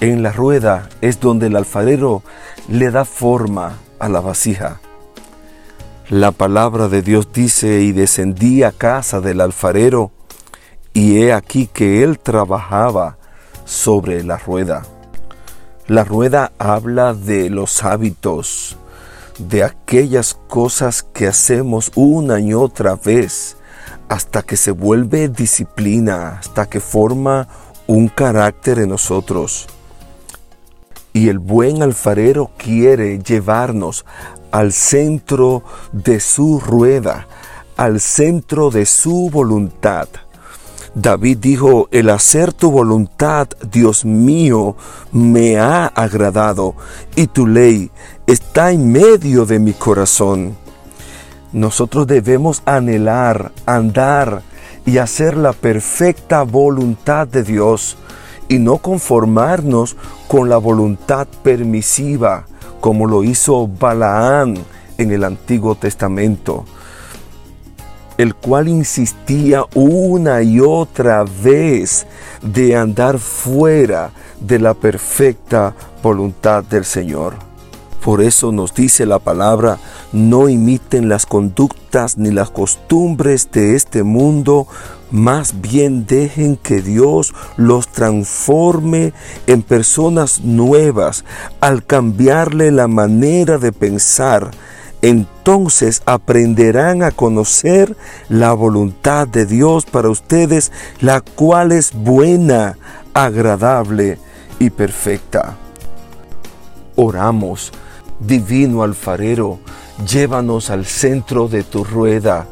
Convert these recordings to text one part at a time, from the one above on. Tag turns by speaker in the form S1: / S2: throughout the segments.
S1: En la rueda es donde el alfarero le da forma a la vasija. La palabra de Dios dice, y descendí a casa del alfarero, y he aquí que él trabajaba sobre la rueda. La rueda habla de los hábitos, de aquellas cosas que hacemos una y otra vez, hasta que se vuelve disciplina, hasta que forma un carácter en nosotros. Y el buen alfarero quiere llevarnos al centro de su rueda, al centro de su voluntad. David dijo, el hacer tu voluntad, Dios mío, me ha agradado, y tu ley está en medio de mi corazón. Nosotros debemos anhelar, andar y hacer la perfecta voluntad de Dios y no conformarnos con la voluntad permisiva como lo hizo Balaán en el Antiguo Testamento, el cual insistía una y otra vez de andar fuera de la perfecta voluntad del Señor. Por eso nos dice la palabra, no imiten las conductas ni las costumbres de este mundo, más bien dejen que Dios los transforme en personas nuevas al cambiarle la manera de pensar. Entonces aprenderán a conocer la voluntad de Dios para ustedes, la cual es buena, agradable y perfecta. Oramos, divino alfarero, llévanos al centro de tu rueda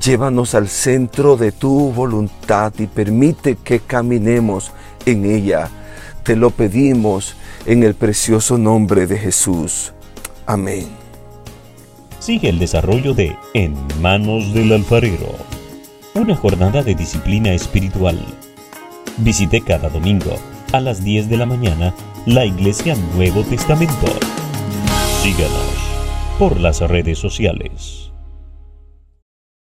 S1: Llévanos al centro de tu voluntad y permite que caminemos en ella. Te lo pedimos en el precioso nombre de Jesús. Amén.
S2: Sigue el desarrollo de En manos del alfarero, una jornada de disciplina espiritual. Visite cada domingo a las 10 de la mañana la Iglesia Nuevo Testamento. Síganos por las redes sociales.